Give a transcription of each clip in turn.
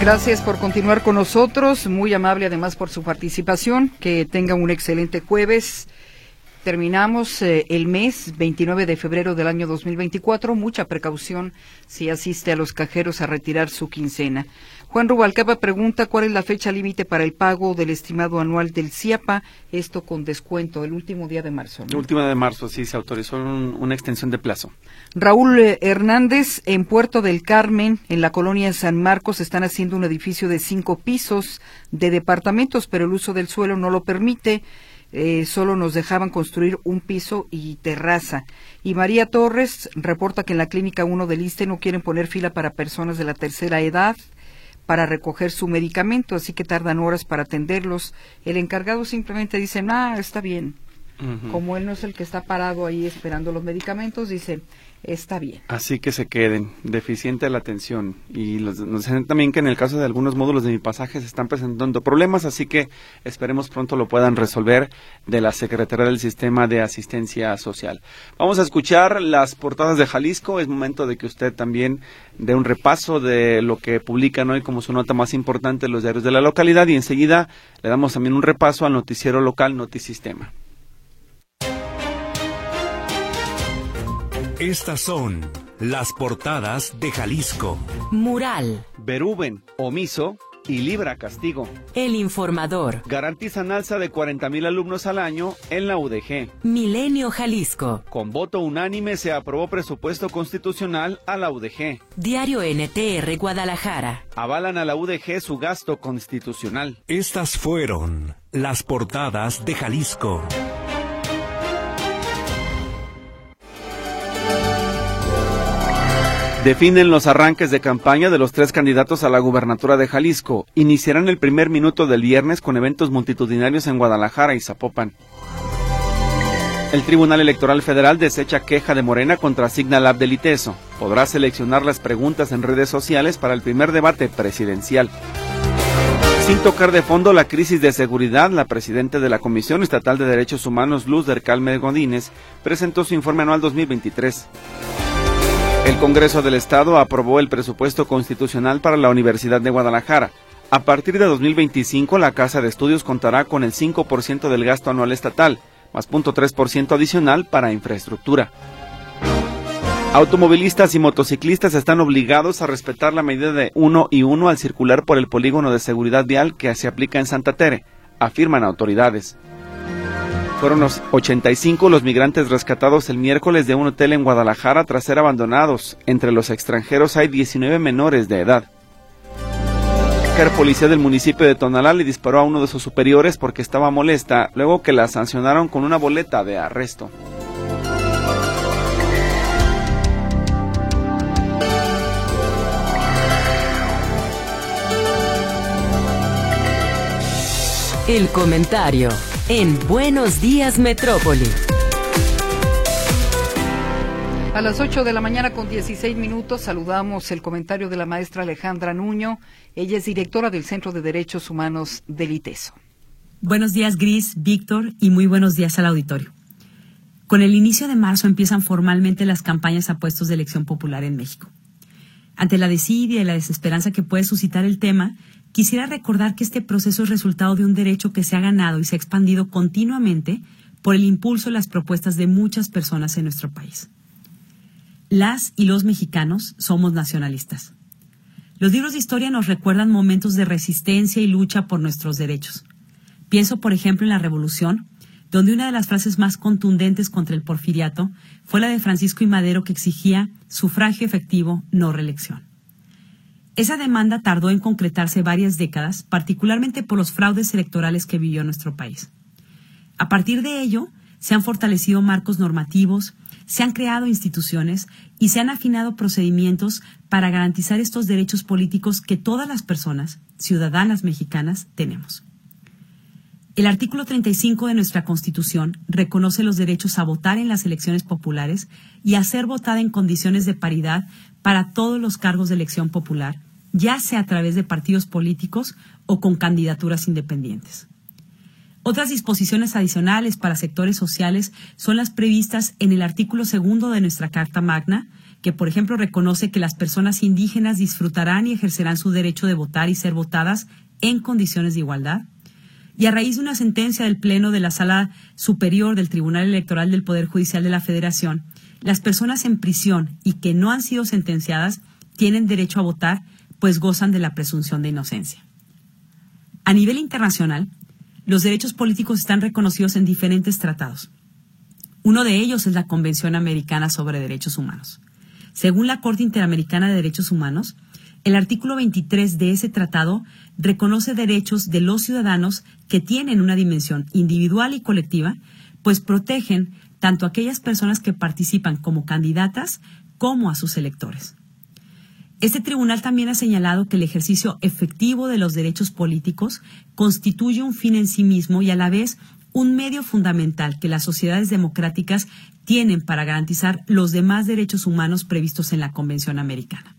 Gracias por continuar con nosotros, muy amable además por su participación, que tenga un excelente jueves. Terminamos eh, el mes 29 de febrero del año 2024. Mucha precaución si asiste a los cajeros a retirar su quincena. Juan Rubalcaba pregunta cuál es la fecha límite para el pago del estimado anual del CIAPA, esto con descuento, el último día de marzo. El último de marzo, sí, se autorizó una extensión de plazo. Raúl eh, Hernández, en Puerto del Carmen, en la colonia San Marcos, están haciendo un edificio de cinco pisos de departamentos, pero el uso del suelo no lo permite. Eh, solo nos dejaban construir un piso y terraza. Y María Torres reporta que en la clínica 1 del ISTE no quieren poner fila para personas de la tercera edad para recoger su medicamento, así que tardan horas para atenderlos. El encargado simplemente dice, ah, está bien. Como él no es el que está parado ahí esperando los medicamentos, dice, está bien. Así que se queden, deficiente la atención. Y nos dicen también que en el caso de algunos módulos de mi pasaje se están presentando problemas, así que esperemos pronto lo puedan resolver de la Secretaría del Sistema de Asistencia Social. Vamos a escuchar las portadas de Jalisco. Es momento de que usted también dé un repaso de lo que publican hoy como su nota más importante los diarios de la localidad y enseguida le damos también un repaso al noticiero local Notisistema. Estas son las portadas de Jalisco. Mural. Beruben, omiso y libra castigo. El informador. Garantizan alza de 40.000 alumnos al año en la UDG. Milenio Jalisco. Con voto unánime se aprobó presupuesto constitucional a la UDG. Diario NTR Guadalajara. Avalan a la UDG su gasto constitucional. Estas fueron las portadas de Jalisco. Definen los arranques de campaña de los tres candidatos a la gubernatura de Jalisco. Iniciarán el primer minuto del viernes con eventos multitudinarios en Guadalajara y Zapopan. El Tribunal Electoral Federal desecha queja de Morena contra Signal Lab del. Podrá seleccionar las preguntas en redes sociales para el primer debate presidencial. Sin tocar de fondo la crisis de seguridad, la presidenta de la Comisión Estatal de Derechos Humanos, Luz del Calme Godínez, presentó su informe anual 2023. El Congreso del Estado aprobó el presupuesto constitucional para la Universidad de Guadalajara. A partir de 2025, la Casa de Estudios contará con el 5% del gasto anual estatal, más 0.3% adicional para infraestructura. Automovilistas y motociclistas están obligados a respetar la medida de 1 y 1 al circular por el polígono de seguridad vial que se aplica en Santa Tere, afirman autoridades. Fueron los 85 los migrantes rescatados el miércoles de un hotel en Guadalajara tras ser abandonados. Entre los extranjeros hay 19 menores de edad. La policía del municipio de Tonalá le disparó a uno de sus superiores porque estaba molesta, luego que la sancionaron con una boleta de arresto. El comentario en Buenos Días Metrópoli. A las 8 de la mañana con 16 minutos saludamos el comentario de la maestra Alejandra Nuño. Ella es directora del Centro de Derechos Humanos del ITESO. Buenos días, Gris, Víctor, y muy buenos días al auditorio. Con el inicio de marzo empiezan formalmente las campañas a puestos de elección popular en México. Ante la desidia y la desesperanza que puede suscitar el tema, Quisiera recordar que este proceso es resultado de un derecho que se ha ganado y se ha expandido continuamente por el impulso y las propuestas de muchas personas en nuestro país. Las y los mexicanos somos nacionalistas. Los libros de historia nos recuerdan momentos de resistencia y lucha por nuestros derechos. Pienso, por ejemplo, en la Revolución, donde una de las frases más contundentes contra el porfiriato fue la de Francisco y Madero que exigía sufragio efectivo, no reelección. Esa demanda tardó en concretarse varias décadas, particularmente por los fraudes electorales que vivió nuestro país. A partir de ello, se han fortalecido marcos normativos, se han creado instituciones y se han afinado procedimientos para garantizar estos derechos políticos que todas las personas, ciudadanas mexicanas, tenemos. El artículo 35 de nuestra Constitución reconoce los derechos a votar en las elecciones populares y a ser votada en condiciones de paridad para todos los cargos de elección popular, ya sea a través de partidos políticos o con candidaturas independientes. Otras disposiciones adicionales para sectores sociales son las previstas en el artículo segundo de nuestra Carta Magna, que, por ejemplo, reconoce que las personas indígenas disfrutarán y ejercerán su derecho de votar y ser votadas en condiciones de igualdad. Y a raíz de una sentencia del Pleno de la Sala Superior del Tribunal Electoral del Poder Judicial de la Federación, las personas en prisión y que no han sido sentenciadas tienen derecho a votar, pues gozan de la presunción de inocencia. A nivel internacional, los derechos políticos están reconocidos en diferentes tratados. Uno de ellos es la Convención Americana sobre Derechos Humanos. Según la Corte Interamericana de Derechos Humanos, el artículo 23 de ese tratado reconoce derechos de los ciudadanos que tienen una dimensión individual y colectiva, pues protegen tanto a aquellas personas que participan como candidatas como a sus electores. Este tribunal también ha señalado que el ejercicio efectivo de los derechos políticos constituye un fin en sí mismo y a la vez un medio fundamental que las sociedades democráticas tienen para garantizar los demás derechos humanos previstos en la Convención Americana.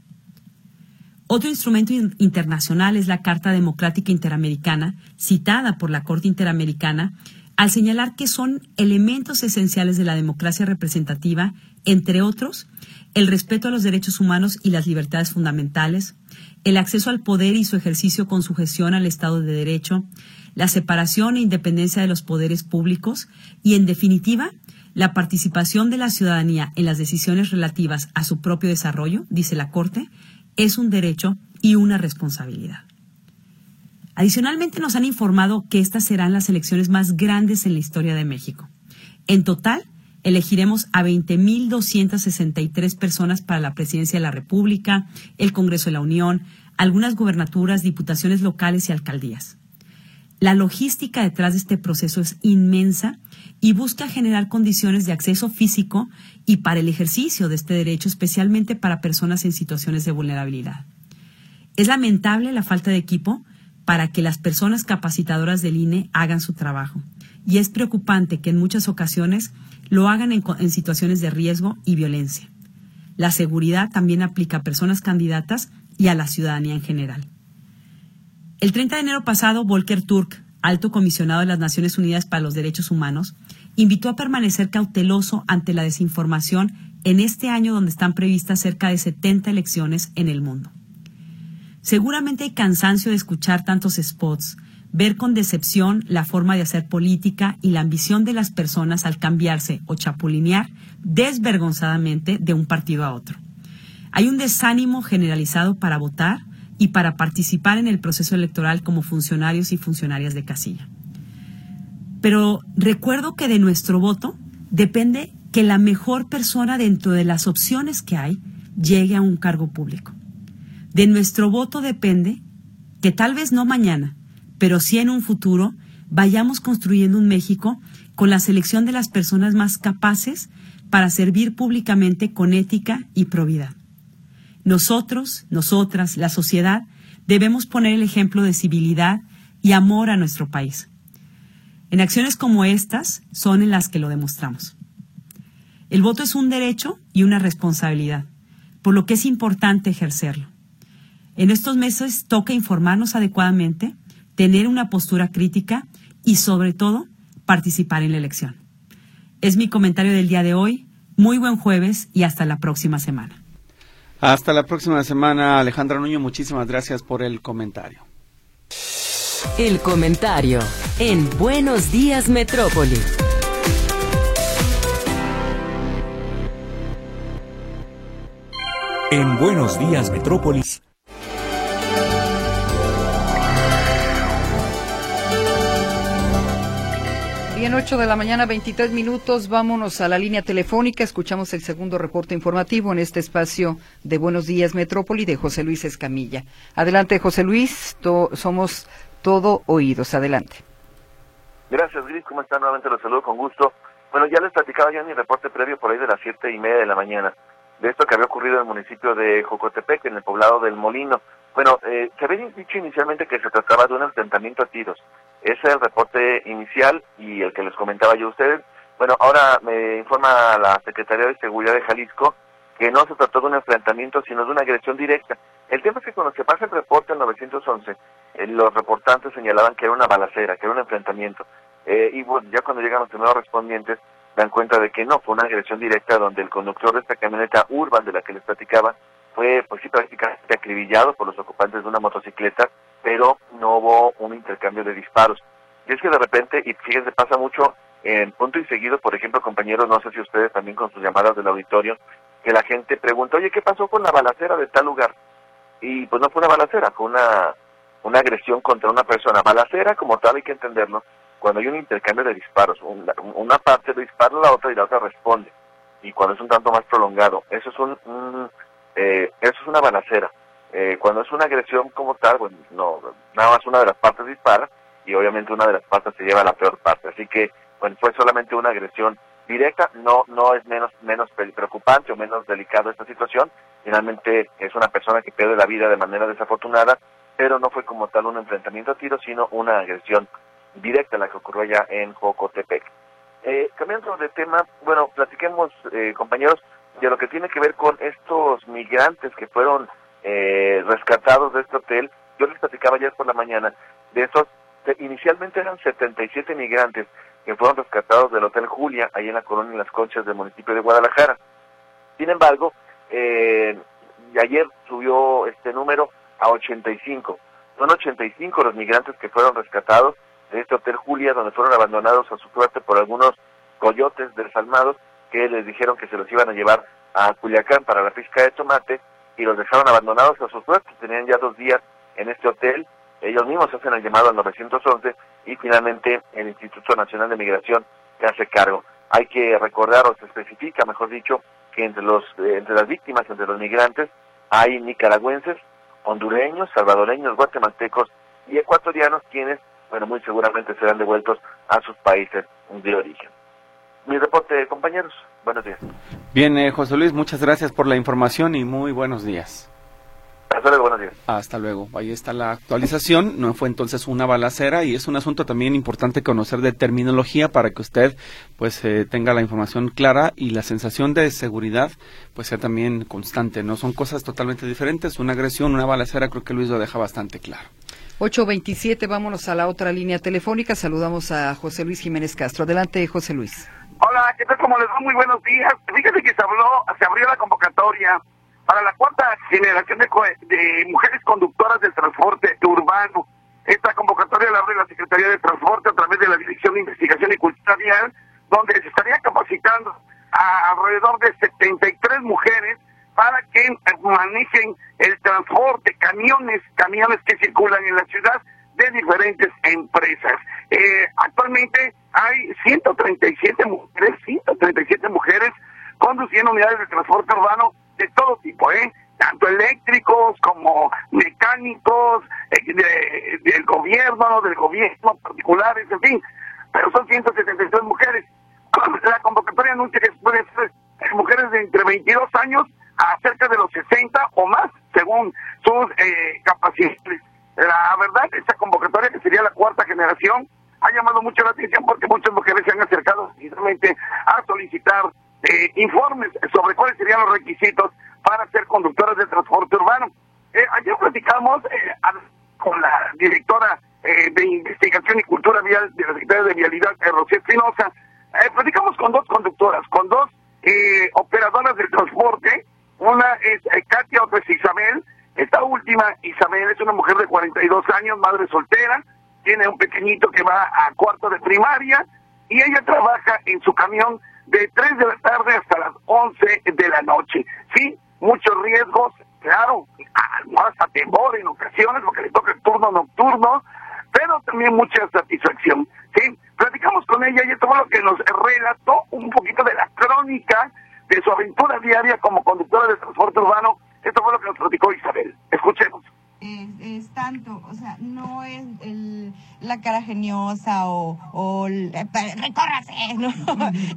Otro instrumento internacional es la Carta Democrática Interamericana, citada por la Corte Interamericana, al señalar que son elementos esenciales de la democracia representativa, entre otros, el respeto a los derechos humanos y las libertades fundamentales, el acceso al poder y su ejercicio con sujeción al Estado de Derecho, la separación e independencia de los poderes públicos y, en definitiva, la participación de la ciudadanía en las decisiones relativas a su propio desarrollo, dice la Corte, es un derecho y una responsabilidad. Adicionalmente nos han informado que estas serán las elecciones más grandes en la historia de México. En total, elegiremos a 20.263 personas para la presidencia de la República, el Congreso de la Unión, algunas gubernaturas, diputaciones locales y alcaldías. La logística detrás de este proceso es inmensa y busca generar condiciones de acceso físico y para el ejercicio de este derecho, especialmente para personas en situaciones de vulnerabilidad. Es lamentable la falta de equipo para que las personas capacitadoras del INE hagan su trabajo. Y es preocupante que en muchas ocasiones lo hagan en, situaciones de riesgo y violencia. La seguridad también aplica a personas candidatas y a la ciudadanía en general. El 30 de enero pasado, Volker Turk, alto comisionado de las Naciones Unidas para los Derechos Humanos, invitó a permanecer cauteloso ante la desinformación en este año donde están previstas cerca de 70 elecciones en el mundo. Seguramente hay cansancio de escuchar tantos spots, ver con decepción la forma de hacer política y la ambición de las personas al cambiarse o chapulinear desvergonzadamente de un partido a otro. Hay un desánimo generalizado para votar y para participar en el proceso electoral como funcionarios y funcionarias de casilla. Pero recuerdo que de nuestro voto depende que la mejor persona dentro de las opciones que hay llegue a un cargo público. De nuestro voto depende que tal vez no mañana, pero sí en un futuro vayamos construyendo un México con la selección de las personas más capaces para servir públicamente con ética y probidad. Nosotros, nosotras, la sociedad, debemos poner el ejemplo de civilidad y amor a nuestro país. En acciones como estas son en las que lo demostramos. El voto es un derecho y una responsabilidad, por lo que es importante ejercerlo. En estos meses toca informarnos adecuadamente, tener una postura crítica y, sobre todo, participar en la elección. Es mi comentario del día de hoy. Muy buen jueves y hasta la próxima semana. Hasta la próxima semana, Alejandra Nuño. Muchísimas gracias por el comentario. El comentario en Buenos Días Metrópoli. En Buenos Días Metrópolis. Bien, 8 de la mañana, 23 minutos. Vámonos a la línea telefónica. Escuchamos el segundo reporte informativo en este espacio de Buenos Días Metrópoli de José Luis Escamilla. Adelante, José Luis. somos todo oídos. Adelante. Gracias, Gris. ¿Cómo están? Nuevamente los saludo con gusto. Bueno, ya les platicaba yo en mi reporte previo por ahí de las siete y media de la mañana de esto que había ocurrido en el municipio de Jocotepec, en el poblado del Molino. Bueno, eh, se había dicho inicialmente que se trataba de un enfrentamiento a tiros ese es el reporte inicial y el que les comentaba yo a ustedes. Bueno, ahora me informa la Secretaría de Seguridad de Jalisco que no se trató de un enfrentamiento, sino de una agresión directa. El tema es que cuando se pasa el reporte al 911, eh, los reportantes señalaban que era una balacera, que era un enfrentamiento. Eh, y bueno, ya cuando llegan los primeros respondientes, dan cuenta de que no, fue una agresión directa donde el conductor de esta camioneta urban de la que les platicaba fue pues sí prácticamente acribillado por los ocupantes de una motocicleta, pero no hubo un intercambio de disparos. Y es que de repente, y fíjense, pasa mucho en punto y seguido, por ejemplo, compañeros, no sé si ustedes también con sus llamadas del auditorio, que la gente pregunta, oye, ¿qué pasó con la balacera de tal lugar? Y pues no fue una balacera, fue una, una agresión contra una persona. Balacera, como tal, hay que entenderlo, cuando hay un intercambio de disparos, una parte le dispara a la otra y la otra responde. Y cuando es un tanto más prolongado, eso es un, eh, eso es una balacera. Eh, cuando es una agresión como tal, bueno, no, nada más una de las partes dispara y obviamente una de las partes se lleva a la peor parte. Así que, bueno, fue solamente una agresión directa, no, no es menos, menos preocupante o menos delicado esta situación. Finalmente es una persona que pierde la vida de manera desafortunada, pero no fue como tal un enfrentamiento a tiro, sino una agresión directa la que ocurrió allá en Jocotepec. Eh, cambiando de tema, bueno, platiquemos, eh, compañeros, de lo que tiene que ver con estos migrantes que fueron eh, rescatados de este hotel. Yo les platicaba ayer por la mañana de estos, inicialmente eran 77 migrantes que fueron rescatados del Hotel Julia, ahí en la colonia Las Conchas del municipio de Guadalajara. Sin embargo, eh, ayer subió este número a 85. Son 85 los migrantes que fueron rescatados de este Hotel Julia, donde fueron abandonados a su suerte por algunos coyotes desalmados que les dijeron que se los iban a llevar a Culiacán para la pizca de tomate y los dejaron abandonados a su suerte. Tenían ya dos días en este hotel. Ellos mismos hacen el llamado al 911 y finalmente el Instituto Nacional de Migración se hace cargo. Hay que recordar, o se especifica, mejor dicho, que entre, los, eh, entre las víctimas, entre los migrantes, hay nicaragüenses, hondureños, salvadoreños, guatemaltecos y ecuatorianos quienes, bueno, muy seguramente serán devueltos a sus países de origen. Mi reporte, compañeros. Buenos días. Bien, eh, José Luis, muchas gracias por la información y muy buenos días. Hasta luego, buenos días. Hasta luego. Ahí está la actualización. No fue entonces una balacera y es un asunto también importante conocer de terminología para que usted pues eh, tenga la información clara y la sensación de seguridad pues sea también constante. No son cosas totalmente diferentes. Una agresión, una balacera, creo que Luis lo deja bastante claro. 827, vámonos a la otra línea telefónica. Saludamos a José Luis Jiménez Castro. Adelante, José Luis. Hola, ¿qué tal? ¿Cómo les va? Muy buenos días. Fíjense que se habló, se abrió la convocatoria para la cuarta generación de, de mujeres conductoras del transporte urbano. Esta convocatoria la abre la Secretaría de Transporte a través de la Dirección de Investigación y Cultura Vial, donde se estaría capacitando a alrededor de 73 mujeres para que manejen el transporte, camiones, camiones que circulan en la ciudad de diferentes empresas. Eh, actualmente hay 137 mujeres, 137 mujeres conduciendo unidades de transporte urbano de todo tipo, ¿eh? tanto eléctricos como mecánicos, eh, del gobierno, del gobierno particulares, en fin, pero son 173 mujeres. La convocatoria anuncia que puede ser mujeres de entre 22 años a cerca de los 60 o más, según sus eh, capacidades. La verdad, esta convocatoria, que sería la cuarta generación, ha llamado mucho la atención porque muchas mujeres se han acercado precisamente a solicitar eh, informes sobre cuáles serían los requisitos para ser conductoras de transporte urbano. Eh, ayer platicamos eh, con la directora de Investigación y Cultura Vial de la Secretaría de Vialidad, Rocío Espinosa. platicamos con dos conductoras, con dos operadoras del transporte. Una es Katia, otra es Isabel. Esta última, Isabel, es una mujer de 42 años, madre soltera, tiene un pequeñito que va a cuarto de primaria y ella trabaja en su camión de 3 de la tarde hasta las 11 de la noche. Sí, muchos riesgos, claro, hasta temor en ocasiones porque le toca el turno nocturno, pero también mucha satisfacción. Sí, platicamos con ella y esto fue lo que nos relató un poquito de la crónica de su aventura diaria como conductora de transporte urbano. Esto fue lo que nos platicó Isabel. Escuchemos es, tanto, o sea, no es el, la cara geniosa o, o recórrase, ¿no?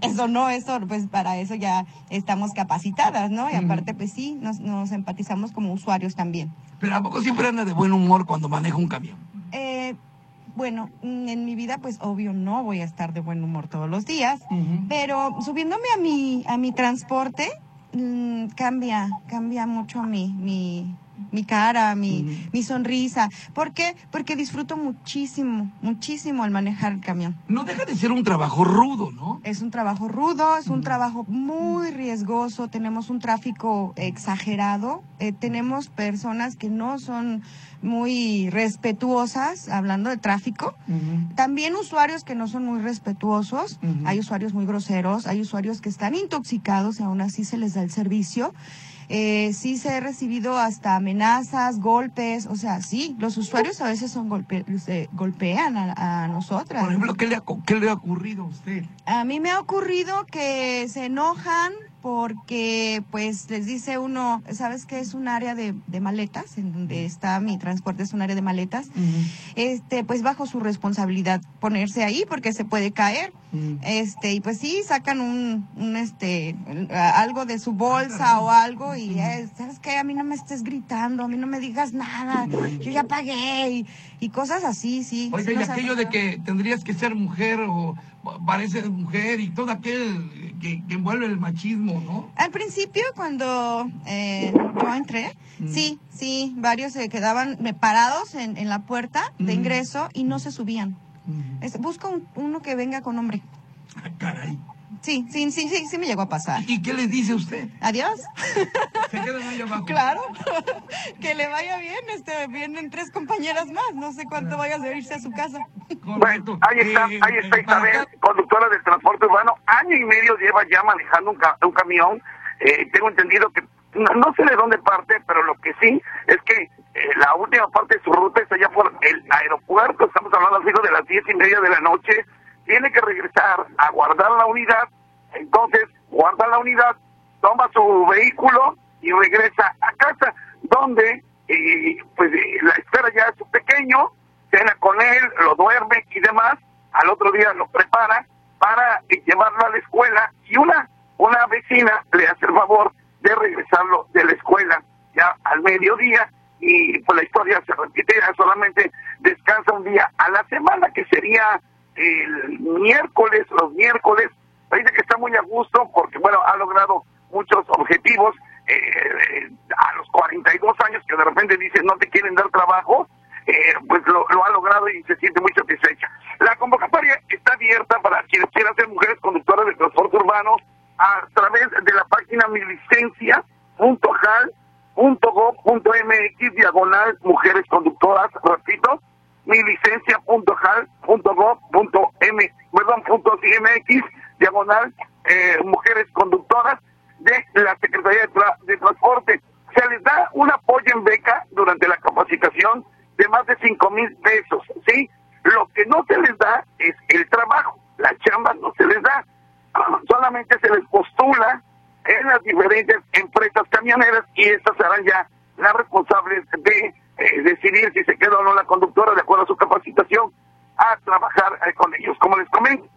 Eso no, eso, pues para eso ya estamos capacitadas, ¿no? Y aparte, pues sí, nos, nos empatizamos como usuarios también. Pero ¿a poco siempre anda de buen humor cuando maneja un camión? Eh, bueno, en mi vida, pues obvio no voy a estar de buen humor todos los días, pero subiéndome a mi, a mi transporte, mm, cambia, cambia mucho mi, mi, mi cara, mi, mi sonrisa. ¿Por qué? Porque disfruto muchísimo, muchísimo al manejar el camión. No deja de ser un trabajo rudo, ¿no? Es un trabajo rudo, es un trabajo muy riesgoso, tenemos un tráfico exagerado, eh, tenemos personas que no son muy respetuosas, hablando de tráfico. También usuarios que no son muy respetuosos, hay usuarios muy groseros, hay usuarios que están intoxicados y aún así se les da el servicio. Eh, sí se he recibido hasta amenazas, golpes, o sea, sí, los usuarios a veces son golpe, se golpean a, a nosotras. Por ejemplo, ¿qué le, ha, ¿qué le ha ocurrido a usted? A mí me ha ocurrido que se enojan porque pues les dice uno, ¿sabes qué es un área de, de maletas? En donde está mi transporte es un área de maletas. Este, pues bajo su responsabilidad ponerse ahí porque se puede caer. Este, y pues sí, sacan un, un este, algo de su bolsa o algo y ¿sabes qué? A mí no me estés gritando, a mí no me digas nada, yo ya pagué y, y cosas así, sí. Oiga, Sí y aquello de que tendrías que ser mujer o pareces mujer y todo aquel que, que envuelve el machismo, ¿no? Al principio, cuando eh, yo entré, sí, sí, varios se quedaban eh, parados en, en la puerta de ingreso y no se subían. Es- busco un- uno que venga con hombre. Ah, caray. Sí, sí, sí, sí, sí me llegó a pasar. ¿Y qué les dice usted? Adiós. Se quedan ahí abajo. Claro, que le vaya bien, este, vienen tres compañeras más, no sé cuánto vayas a irse a su casa. Bueno, ahí está, Eh, ahí está Isabel, conductora del transporte urbano. Año y medio lleva ya manejando un, ca- un camión. Eh, tengo entendido que no, no sé de dónde parte, pero lo que sí es que eh, la última parte de su ruta es allá por el aeropuerto. Estamos hablando al de las diez y media de la noche. Tiene que regresar a guardar la unidad. Entonces, guarda la unidad, toma su vehículo y regresa a casa, donde eh, pues eh, la espera ya su pequeño, cena con él, lo duerme y demás, al otro día lo prepara para eh, llevarlo a la escuela y una, una vecina le hace el favor de regresarlo de la escuela ya al mediodía y pues la historia se repite, solamente descansa un día a la semana que sería el miércoles, los miércoles, dice que está muy a gusto porque bueno, ha logrado muchos objetivos eh, eh, a los 42 años que de repente dicen no te quieren dar trabajo, eh, pues lo, ha logrado y se siente muy satisfecha. La convocatoria está abierta para quienes quieran ser mujeres conductoras de transporte urbano a través de la página milicencia.gal.gov.mx diagonal mujeres conductoras, repito, milicencia.gal.gov.m, perdón, punto .mx diagonal eh, mujeres conductoras de la Secretaría de Transporte. Se les da un apoyo en beca durante la capacitación de más de cinco mil pesos, ¿sí? Lo que no se les da es el trabajo, la chamba no se les da, solamente se les postula en las diferentes empresas camioneras y estas serán ya las responsables de decidir si se queda o no la conductora de acuerdo a su capacitación a trabajar eh, con ellos. Como les comento,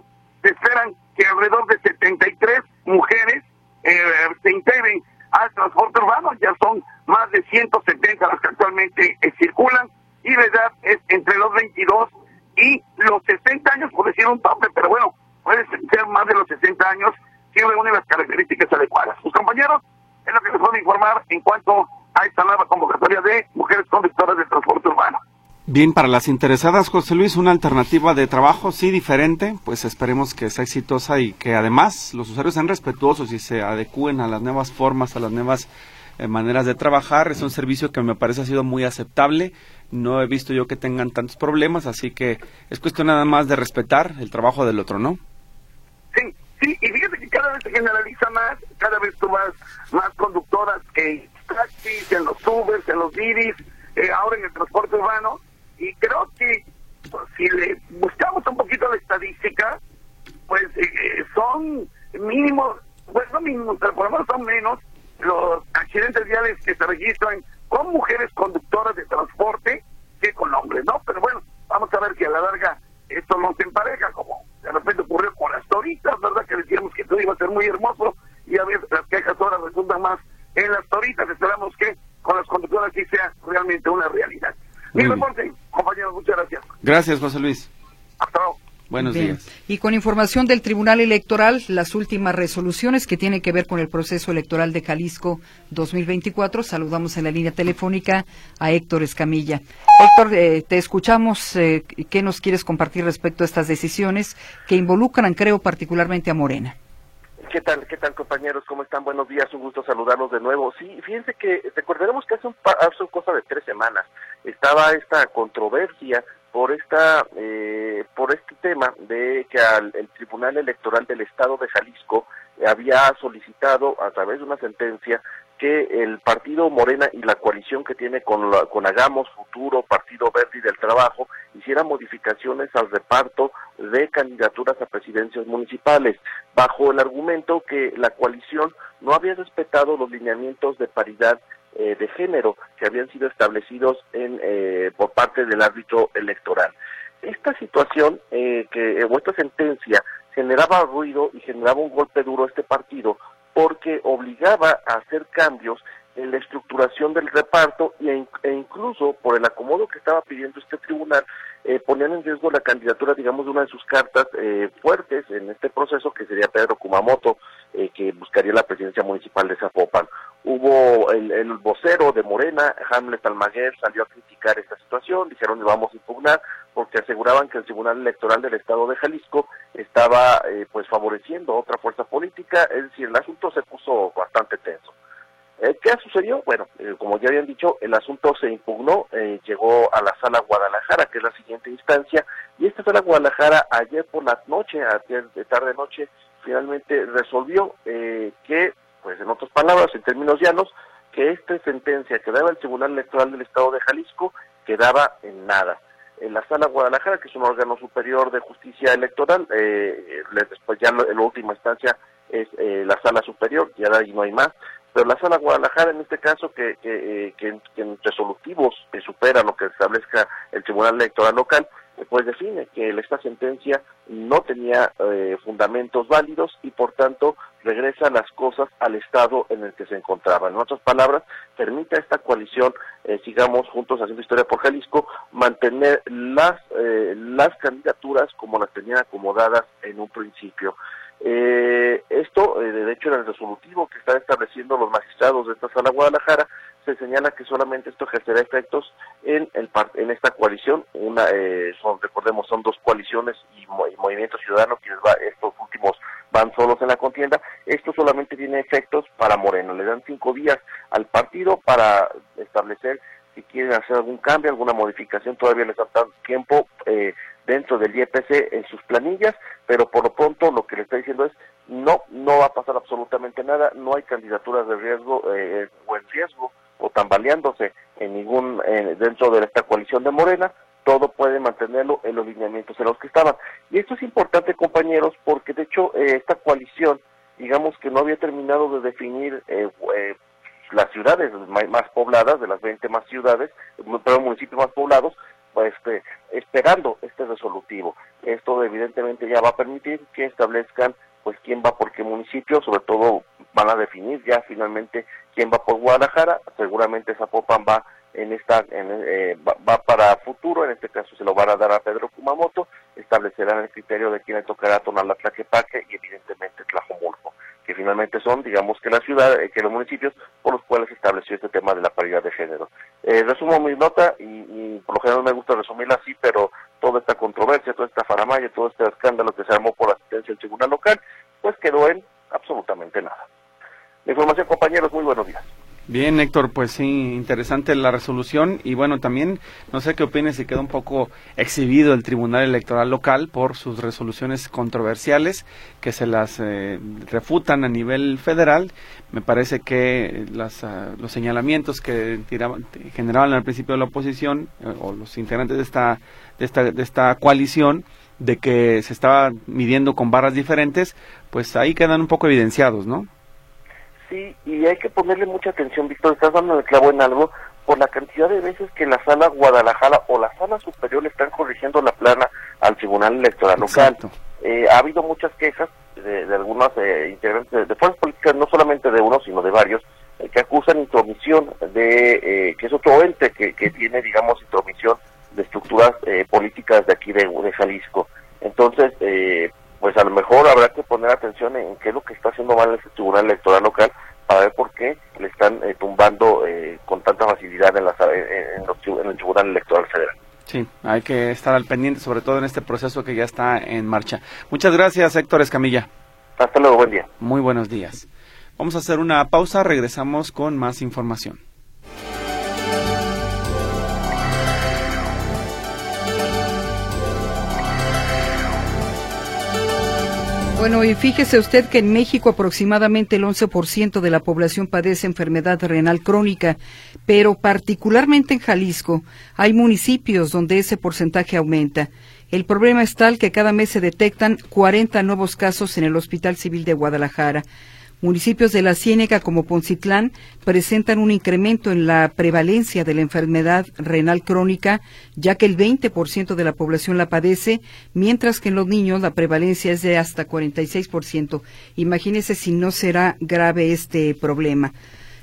se esperan que alrededor de 73 mujeres eh, se integren al transporte urbano, ya son más de 170 las que actualmente eh, circulan y la edad es entre los 22 y los 60 años, por decir un tope, pero bueno, puede ser más de los 60 años si reúnen las características adecuadas. Sus compañeros es lo que les puedo informar en cuanto a esta nueva convocatoria de mujeres conductoras de transporte urbano. Bien, para las interesadas, José Luis, una alternativa de trabajo, sí, diferente, pues esperemos que sea exitosa y que además los usuarios sean respetuosos y se adecúen a las nuevas formas, a las nuevas eh, maneras de trabajar. Es un servicio que me parece ha sido muy aceptable. No he visto yo que tengan tantos problemas, así que es cuestión nada más de respetar el trabajo del otro, ¿no? Sí, sí, y fíjate que cada vez se generaliza más, cada vez tú más, más conductoras en taxis, en los Ubers, en los Didis, eh, ahora en el transporte urbano, y creo que pues, si le buscamos un poquito la estadística, pues eh, son mínimos, pues no mínimos, pero por lo menos son menos los accidentes viales que se registran con mujeres conductoras de transporte que con hombres, ¿no? Pero bueno, vamos a ver si a la larga esto no se empareja, como de repente ocurrió con las toritas, ¿verdad? Que decíamos que todo iba a ser muy hermoso y a veces las quejas ahora resultan más en las toritas. Esperamos que con las conductoras sí sea realmente una realidad. Mi reporte, compañeros, muchas gracias. Gracias, José Luis. Hasta luego. Buenos Bien. días. Y con información del Tribunal Electoral, las últimas resoluciones que tienen que ver con el proceso electoral de Jalisco 2024, saludamos en la línea telefónica a Héctor Escamilla. Héctor, eh, te escuchamos. eh, ¿Qué nos quieres compartir respecto a estas decisiones que involucran, creo, particularmente a Morena? ¿Qué tal, qué tal compañeros? ¿Cómo están? Buenos días, un gusto saludarlos de nuevo. Sí, fíjense que recordaremos que hace, un hace cosa de tres semanas estaba esta controversia por esta eh, por este tema de que al- el Tribunal Electoral del Estado de Jalisco había solicitado a través de una sentencia que el partido Morena y la coalición que tiene con, la- con Hagamos Futuro, Partido Verde y del Trabajo, hicieran modificaciones al reparto de candidaturas a presidencias municipales, bajo el argumento que la coalición no había respetado los lineamientos de paridad eh, de género que habían sido establecidos en, eh, por parte del árbitro electoral. Esta situación, eh, que, o esta sentencia, generaba ruido y generaba un golpe duro a este partido porque obligaba a hacer cambios en la estructuración del reparto e, in- incluso por el acomodo que estaba pidiendo este tribunal, eh, ponían en riesgo la candidatura, digamos, de una de sus cartas eh, fuertes en este proceso, que sería Pedro Kumamoto, eh, que buscaría la presidencia municipal de Zapopan. Hubo el, el vocero de Morena, Hamlet Almaguer, salió a criticar esta situación, dijeron vamos a impugnar, porque aseguraban que el Tribunal Electoral del Estado de Jalisco estaba eh, pues favoreciendo otra fuerza política, es decir, el asunto se puso bastante tenso. Eh, ¿Qué sucedió? Bueno, eh, como ya habían dicho, el asunto se impugnó, eh, llegó a la sala Guadalajara, que es la siguiente instancia, y esta sala Guadalajara ayer por la noche, ayer de tarde noche, finalmente resolvió eh, que, pues en otras palabras, en términos llanos, que esta sentencia que daba el Tribunal Electoral del Estado de Jalisco quedaba en nada. En la sala Guadalajara, que es un órgano superior de justicia electoral, eh, después ya en la última instancia es la sala superior, ya de ahí no hay más, pero la sala Guadalajara en este caso que, que, eh, que, que en resolutivos que supera lo que establezca el Tribunal Electoral local, pues define que esta sentencia no tenía eh, fundamentos válidos y por tanto regresa las cosas al estado en el que se encontraban. En otras palabras, permite a esta coalición, eh, sigamos juntos haciendo historia por Jalisco, mantener las, eh, las candidaturas como las tenían acomodadas en un principio. Eh, esto, eh, de hecho, en el resolutivo que están estableciendo los magistrados de esta sala Guadalajara, se señala que solamente esto ejercerá efectos en, el, en esta coalición. Una, eh, son, recordemos, son dos coaliciones y, y Movimiento Ciudadano, quienes va, estos últimos van solos en la contienda. Esto solamente tiene efectos para Moreno. Le dan cinco días al partido para establecer si quieren hacer algún cambio, alguna modificación, todavía les dan tiempo eh, dentro del IEPC en sus planillas, pero por lo pronto lo que le está diciendo es no, no va a pasar absolutamente nada, no hay candidaturas de riesgo eh, o en riesgo o tambaleándose en ningún eh, dentro de esta coalición de Morena, todo puede mantenerlo en los lineamientos en los que estaban. Y esto es importante, compañeros, porque de hecho eh, esta coalición, digamos que no había terminado de definir eh, eh, las ciudades más pobladas, de las 20 más ciudades, pero municipios más poblados, pues, este, esperando este resolutivo. Esto evidentemente ya va a permitir que establezcan pues quién va por qué municipio, sobre todo van a definir ya finalmente quién va por Guadalajara, seguramente Zapopan va en esta en, eh, va, va para futuro, en este caso se lo van a dar a Pedro Kumamoto, establecerán el criterio de quién le tocará Tonalá Tlaquepaque y evidentemente Tlajomulco, que finalmente son, digamos que la ciudad, eh, que los municipios por los cuales se estableció este tema de la paridad de género. Eh, resumo mi nota y, y por lo general me gusta resumirla así, pero toda esta controversia, toda esta faramaya, todo este escándalo que se armó por la asistencia del tribunal local, pues quedó en absolutamente nada. La información, compañeros, muy buenos días. Bien, Héctor, pues sí, interesante la resolución y bueno, también no sé qué opines si queda un poco exhibido el Tribunal Electoral local por sus resoluciones controversiales que se las eh, refutan a nivel federal. Me parece que las, ah, los señalamientos que tiraban- generaban al principio la oposición eh, o los integrantes de esta, de esta, de esta coalición de que se estaba midiendo con barras diferentes, pues ahí quedan un poco evidenciados, ¿no? Sí, y hay que ponerle mucha atención, Víctor, estás dando el clavo en algo, por la cantidad de veces que la sala Guadalajara o la sala superior le están corrigiendo la plana al Tribunal Electoral local. Eh, ha habido muchas quejas de, de algunos eh, integrantes de, de fuerzas políticas, no solamente de uno, sino de varios, eh, que acusan intromisión de, eh, que es otro ente que, que tiene, digamos, intromisión de estructuras eh, políticas de aquí de, de Jalisco. Entonces, eh, pues a lo mejor habrá que poner atención en qué es lo que está haciendo mal este Tribunal Electoral local para ver por qué le están eh, tumbando eh, con tanta facilidad en, en el Tribunal Electoral Federal. Sí, hay que estar al pendiente, sobre todo en este proceso que ya está en marcha. Muchas gracias, Héctor Escamilla. Hasta luego, buen día. Muy buenos días. Vamos a hacer una pausa, regresamos con más información. Bueno, y fíjese usted que en México aproximadamente el 11% de la población padece enfermedad renal crónica, pero particularmente en Jalisco hay municipios donde ese porcentaje aumenta. El problema es tal que cada mes se detectan 40 nuevos casos en el Hospital Civil de Guadalajara. Municipios de la Ciénega como Poncitlán presentan un incremento en la prevalencia de la enfermedad renal crónica, ya que el 20% de la población la padece, mientras que en los niños la prevalencia es de hasta 46%. Imagínese si no será grave este problema.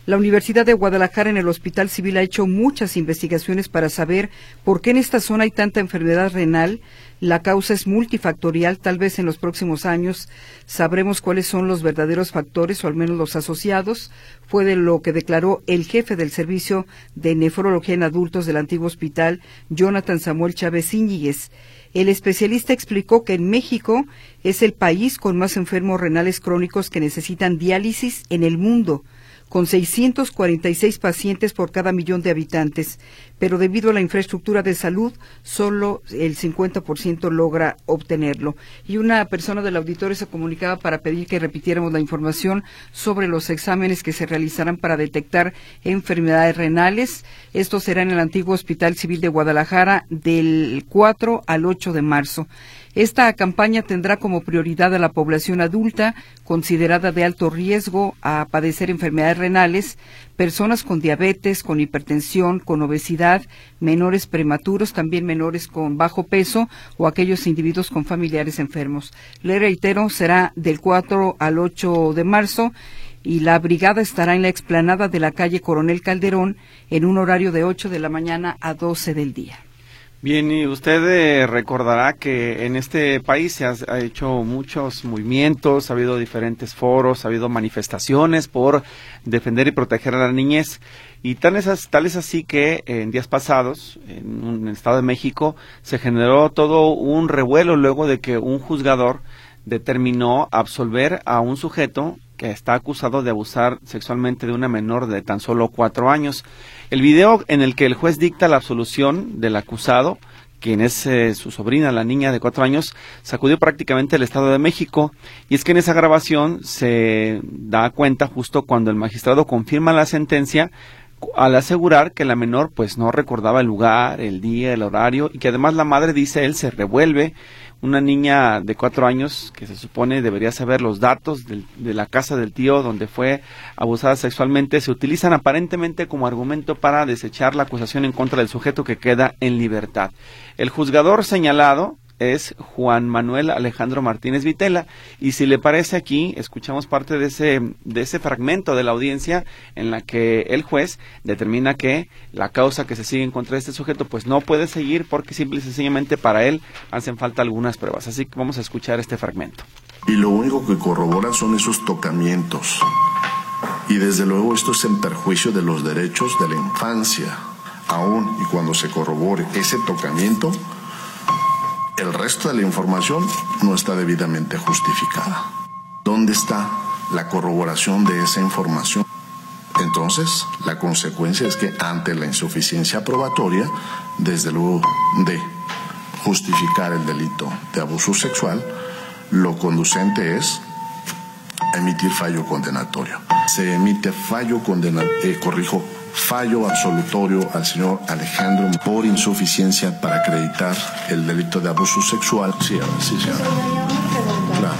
La Universidad de Guadalajara en el Hospital Civil ha hecho muchas investigaciones para saber por qué en esta zona hay tanta enfermedad renal. La causa es multifactorial. Tal vez en los próximos años sabremos cuáles son los verdaderos factores o al menos los asociados. Fue de lo que declaró el jefe del Servicio de Nefrología en Adultos del antiguo hospital, Jonathan Samuel Chávez Íñiguez. El especialista explicó que en México es el país con más enfermos renales crónicos que necesitan diálisis en el mundo con 646 pacientes por cada millón de habitantes, pero debido a la infraestructura de salud, solo el 50% logra obtenerlo. Y una persona del auditorio se comunicaba para pedir que repitiéramos la información sobre los exámenes que se realizarán para detectar enfermedades renales. Esto será en el antiguo Hospital Civil de Guadalajara del 4 al 8 de marzo. Esta campaña tendrá como prioridad a la población adulta considerada de alto riesgo a padecer enfermedades renales, personas con diabetes, con hipertensión, con obesidad, menores prematuros, también menores con bajo peso o aquellos individuos con familiares enfermos. Le reitero, será del 4 al 8 de marzo y la brigada estará en la explanada de la calle Coronel Calderón en un horario de 8 de la mañana a 12 del día. Bien, y usted eh, recordará que en este país se ha, hecho muchos movimientos, ha habido diferentes foros, ha habido manifestaciones por defender y proteger a la niñez. Y tal es, tal es así que en días pasados, en el Estado de México, se generó todo un revuelo luego de que un juzgador determinó absolver a un sujeto que está acusado de abusar sexualmente de una menor de tan solo cuatro años. El video en el que el juez dicta la absolución del acusado, quien es eh, su sobrina, la niña de cuatro años, sacudió prácticamente el Estado de México. Y es que en esa grabación se da cuenta justo cuando el magistrado confirma la sentencia al asegurar que la menor pues no recordaba el lugar, el día, el horario y que además la madre dice él se revuelve una niña de cuatro años que se supone debería saber los datos de la casa del tío donde fue abusada sexualmente se utilizan aparentemente como argumento para desechar la acusación en contra del sujeto que queda en libertad. El juzgador señalado es Juan Manuel Alejandro Martínez Vitela. Y si le parece aquí, escuchamos parte de ese, de ese fragmento de la audiencia en la que el juez determina que la causa que se sigue en contra de este sujeto pues no puede seguir porque simple y sencillamente para él hacen falta algunas pruebas. Así que vamos a escuchar este fragmento. Y lo único que corroboran son esos tocamientos. Y desde luego esto es en perjuicio de los derechos de la infancia. Aún y cuando se corrobore ese tocamiento, el resto de la información no está debidamente justificada. ¿Dónde está la corroboración de esa información? Entonces, la consecuencia es que ante la insuficiencia probatoria, desde luego de justificar el delito de abuso sexual, lo conducente es emitir fallo condenatorio. Se emite fallo condenatorio, eh, corrijo, fallo absolutorio al señor Alejandro por insuficiencia para acreditar el delito de abuso sexual. Sí, sí, señora. Claro.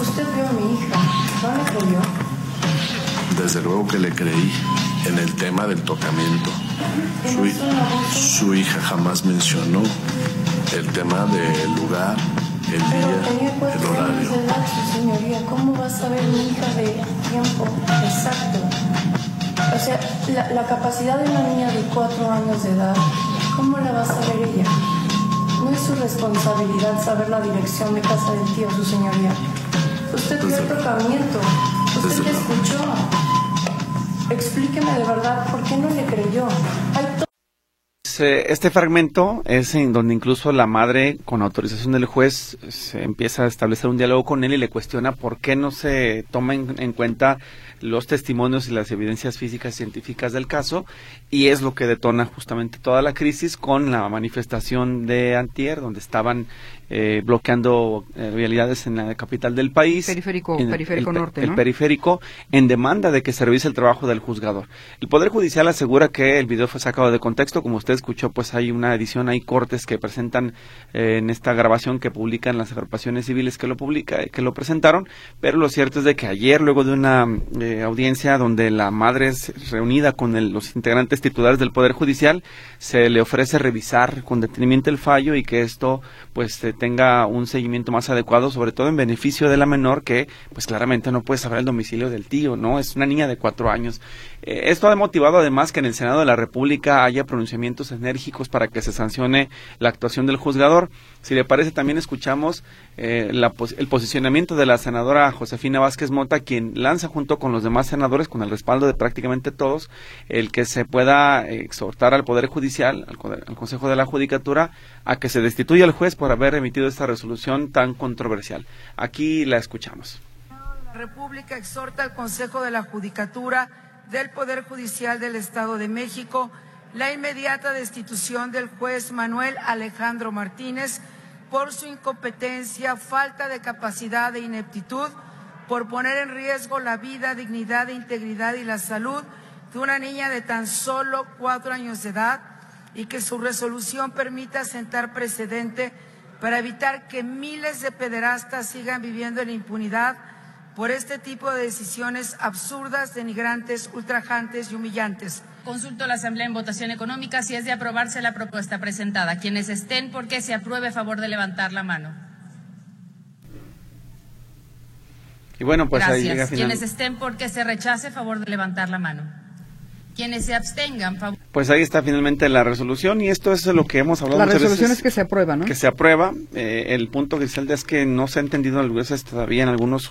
Usted vio a mi hija, ¿no la creyó? Desde luego que le creí en el tema del tocamiento. Su, su hija jamás mencionó el tema del lugar, el día, el horario. señoría, ¿cómo va a saber mi hija de tiempo exacto? O sea, la, capacidad de una niña de cuatro años de edad, ¿cómo la va a saber ella? No es su responsabilidad saber la dirección de casa del tío, su señoría. Usted vio el tocamiento. Usted le escuchó. Explíqueme de verdad por qué no le creyó. Hay este fragmento es en donde incluso la madre, con autorización del juez, se empieza a establecer un diálogo con él y le cuestiona por qué no se toma en, cuenta los testimonios y las evidencias físicas científicas del caso y es lo que detona justamente toda la crisis con la manifestación de Antier, donde estaban eh, bloqueando eh, realidades en la capital del país. Periférico, periférico norte, El periférico, en demanda de que se revise el trabajo del juzgador. El Poder Judicial asegura que el video fue sacado de contexto. Como usted escuchó, pues hay una edición, hay cortes que presentan eh, en esta grabación que publican las agrupaciones civiles que lo, publica, que lo presentaron. Pero lo cierto es de que ayer, luego de una audiencia donde la madre es reunida con los integrantes titulares del Poder Judicial, se le ofrece revisar con detenimiento el fallo y que esto, pues, tenga un seguimiento más adecuado, sobre todo en beneficio de la menor que pues claramente no puede saber el domicilio del tío, ¿no? Es una niña de cuatro años. Eh, esto ha motivado además que en el Senado de la República haya pronunciamientos enérgicos para que se sancione la actuación del juzgador. Si le parece, también escuchamos eh, el posicionamiento de la senadora Josefina Vázquez Mota, quien lanza junto con los demás senadores, con el respaldo de prácticamente todos, el que se pueda exhortar al Poder Judicial, al, al Consejo de la Judicatura, a que se destituya al juez por haber emitido esta resolución tan controversial. Aquí la escuchamos. La República exhorta al Consejo de la Judicatura del Poder Judicial del Estado de México la inmediata destitución del juez Manuel Alejandro Martínez por su incompetencia, falta de capacidad e ineptitud, por poner en riesgo la vida, dignidad, integridad y la salud de una niña de tan solo cuatro años de edad y que su resolución permita sentar precedente para evitar que miles de pederastas sigan viviendo en impunidad por este tipo de decisiones absurdas, denigrantes, ultrajantes y humillantes. Consulto a la Asamblea en votación económica si es de aprobarse la propuesta presentada. Quienes estén porque se apruebe, a favor de levantar la mano. Y bueno, pues Gracias. ahí llega Quienes estén porque se rechace, a favor de levantar la mano. Quienes se abstengan, favor. Pues ahí está finalmente la resolución y esto es lo que hemos hablado. La resolución es que se aprueba, ¿no? Que se aprueba. Eh, el punto, Griselda, es que no se ha entendido veces todavía en algunos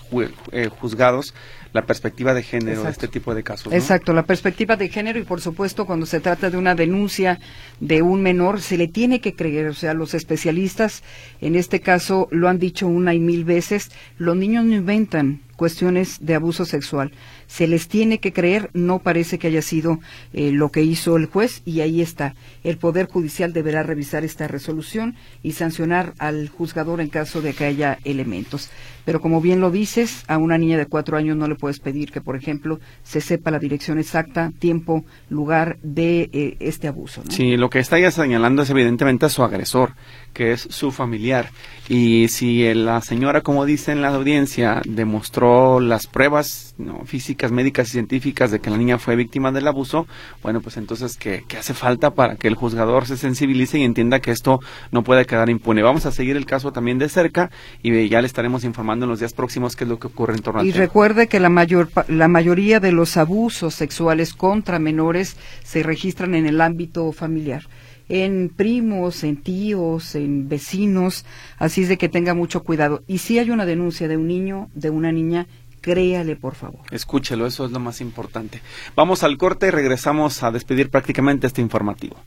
eh, juzgados la perspectiva de género de este tipo de casos. Exacto, la perspectiva de género y por supuesto cuando se trata de una denuncia de un menor se le tiene que creer, o sea, los especialistas en este caso lo han dicho una y mil veces, los niños no inventan cuestiones de abuso sexual se les tiene que creer, no parece que haya sido eh, lo que hizo el juez y ahí está. El Poder Judicial deberá revisar esta resolución y sancionar al juzgador en caso de que haya elementos. Pero como bien lo dices, a una niña de cuatro años no le puedes pedir que, por ejemplo, se sepa la dirección exacta, tiempo, lugar de eh, este abuso. Sí, lo que está ya señalando es evidentemente a su agresor, que es su familiar. Y si la señora, como dice en la audiencia, demostró las pruebas ¿no? físicas, médicas y científicas de que la niña fue víctima del abuso, bueno, pues entonces, ¿qué, ¿qué, hace falta para que el juzgador se sensibilice y entienda que esto no puede quedar impune? Vamos a seguir el caso también de cerca y ya le estaremos informando en los días próximos qué es lo que ocurre en torno Y recuerde que la, mayor, la mayoría de los abusos sexuales contra menores se registran en el ámbito familiar en primos, en tíos, en vecinos, así es de que tenga mucho cuidado. Y si hay una denuncia de un niño, de una niña, créale por favor. Escúchelo, eso es lo más importante. Vamos al corte y regresamos a despedir prácticamente este informativo.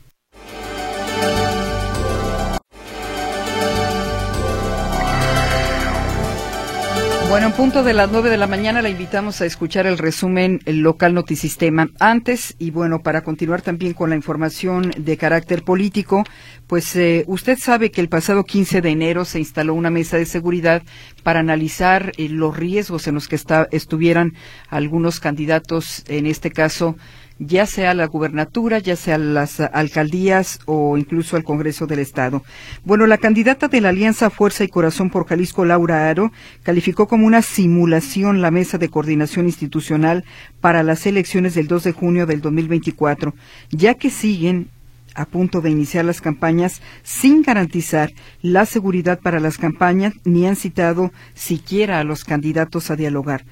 Bueno, en punto de las nueve de la mañana la invitamos a escuchar el resumen local Notisistema. Antes, y bueno, para continuar también con la información de carácter político, pues eh, usted sabe que el pasado 15 de enero se instaló una mesa de seguridad para analizar eh, los riesgos en los que estuvieran algunos candidatos, en este caso, ya sea la gubernatura, ya sea las alcaldías o incluso al Congreso del Estado. Bueno, la candidata de la Alianza Fuerza y Corazón por Jalisco, Laura Aro, calificó como una simulación la mesa de coordinación institucional para las elecciones del 2 de junio del 2024, ya que siguen a punto de iniciar las campañas sin garantizar la seguridad para las campañas ni han citado siquiera a los candidatos a dialogar.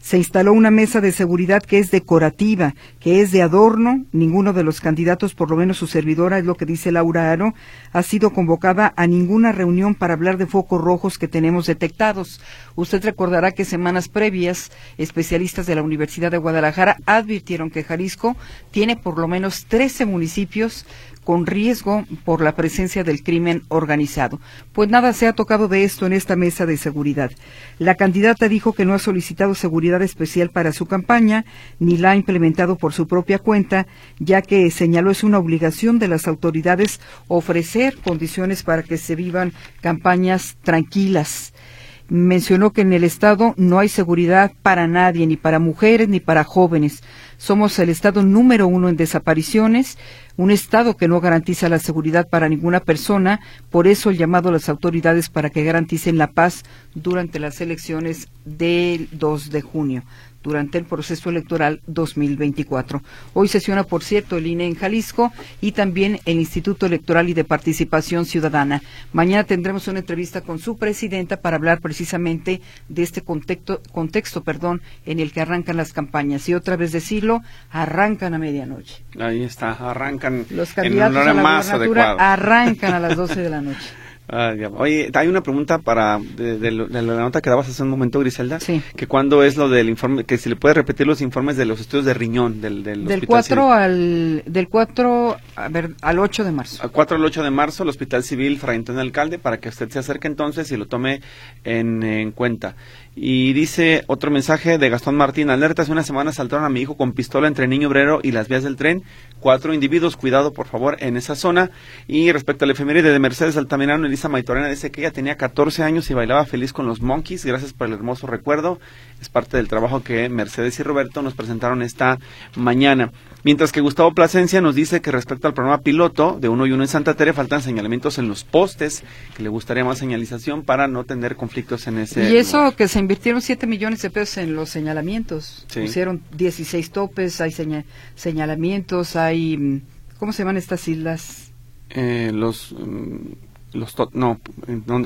Se instaló una mesa de seguridad que es decorativa, que es de adorno. Ninguno de los candidatos, por lo menos su servidora, es lo que dice Laura Aro, ha sido convocada a ninguna reunión para hablar de focos rojos que tenemos detectados. Usted recordará que semanas previas, especialistas de la Universidad de Guadalajara advirtieron que Jalisco tiene por lo menos 13 municipios con riesgo por la presencia del crimen organizado. Pues nada se ha tocado de esto en esta mesa de seguridad. La candidata dijo que no ha solicitado seguridad especial para su campaña, ni la ha implementado por su propia cuenta, ya que señaló es una obligación de las autoridades ofrecer condiciones para que se vivan campañas tranquilas mencionó que en el Estado no hay seguridad para nadie, ni para mujeres ni para jóvenes. Somos el Estado número uno en desapariciones, un Estado que no garantiza la seguridad para ninguna persona, por eso el llamado a las autoridades para que garanticen la paz durante las elecciones del 2 de junio durante el proceso electoral 2024. Hoy sesiona, por cierto, el INE en Jalisco y también el Instituto Electoral y de Participación Ciudadana. Mañana tendremos una entrevista con su presidenta para hablar precisamente de este contexto, contexto perdón, en el que arrancan las campañas. Y otra vez decirlo, arrancan a medianoche. Ahí está, arrancan Los candidatos a la más arrancan a las 12 de la noche. Ah, Oye, hay una pregunta para de, la nota que dabas hace un momento, Griselda. Sí. Que cuándo es lo del informe, que si le puede repetir los informes de los estudios de riñón del Del, del 4 al del 4 a ver, al 8 de marzo. Al 4 al 8 de marzo, el Hospital Civil Fray Antonio Alcalde, para que usted se acerque entonces y lo tome en, en cuenta. Y dice otro mensaje de Gastón Martín, alerta, hace una semana saltaron a mi hijo con pistola entre Niño Obrero y las vías del tren. Cuatro individuos, cuidado por favor en esa zona. Y respecto al efeméride de Mercedes Altamirano, Elisa Maitorena dice que ella tenía 14 años y bailaba feliz con los Monkeys. Gracias por el hermoso recuerdo. Es parte del trabajo que Mercedes y Roberto nos presentaron esta mañana. Mientras que Gustavo Plasencia nos dice que respecto al programa piloto de uno y uno en Santa Tere faltan señalamientos en los postes, que le gustaría más señalización para no tener conflictos en ese. Y eso que se invirtieron 7 millones de pesos en los señalamientos. Pusieron 16 topes, hay señalamientos, hay. Mm, ¿Cómo se llaman estas islas? Eh, los. Mm, los no,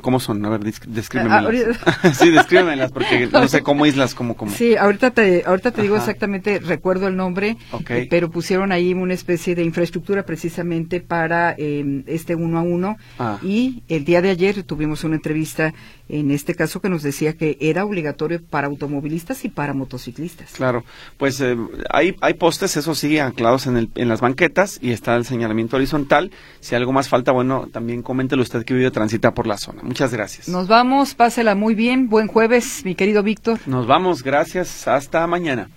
¿cómo son? A ver, descríbemelas. Ah, sí, descríbemelas, porque no sé cómo islas, como como. Sí, ahorita te, ahorita te digo exactamente, recuerdo el nombre, eh, pero pusieron ahí una especie de infraestructura precisamente para eh, este uno a uno. Ah. Y el día de ayer tuvimos una entrevista en este caso que nos decía que era obligatorio para automovilistas y para motociclistas. Claro, pues eh, hay, hay postes, eso sí, anclados en, el, en las banquetas y está el señalamiento horizontal. Si algo más falta, bueno, también coméntelo usted que vive transita por la zona. Muchas gracias. Nos vamos, pásela muy bien, buen jueves, mi querido Víctor. Nos vamos, gracias, hasta mañana.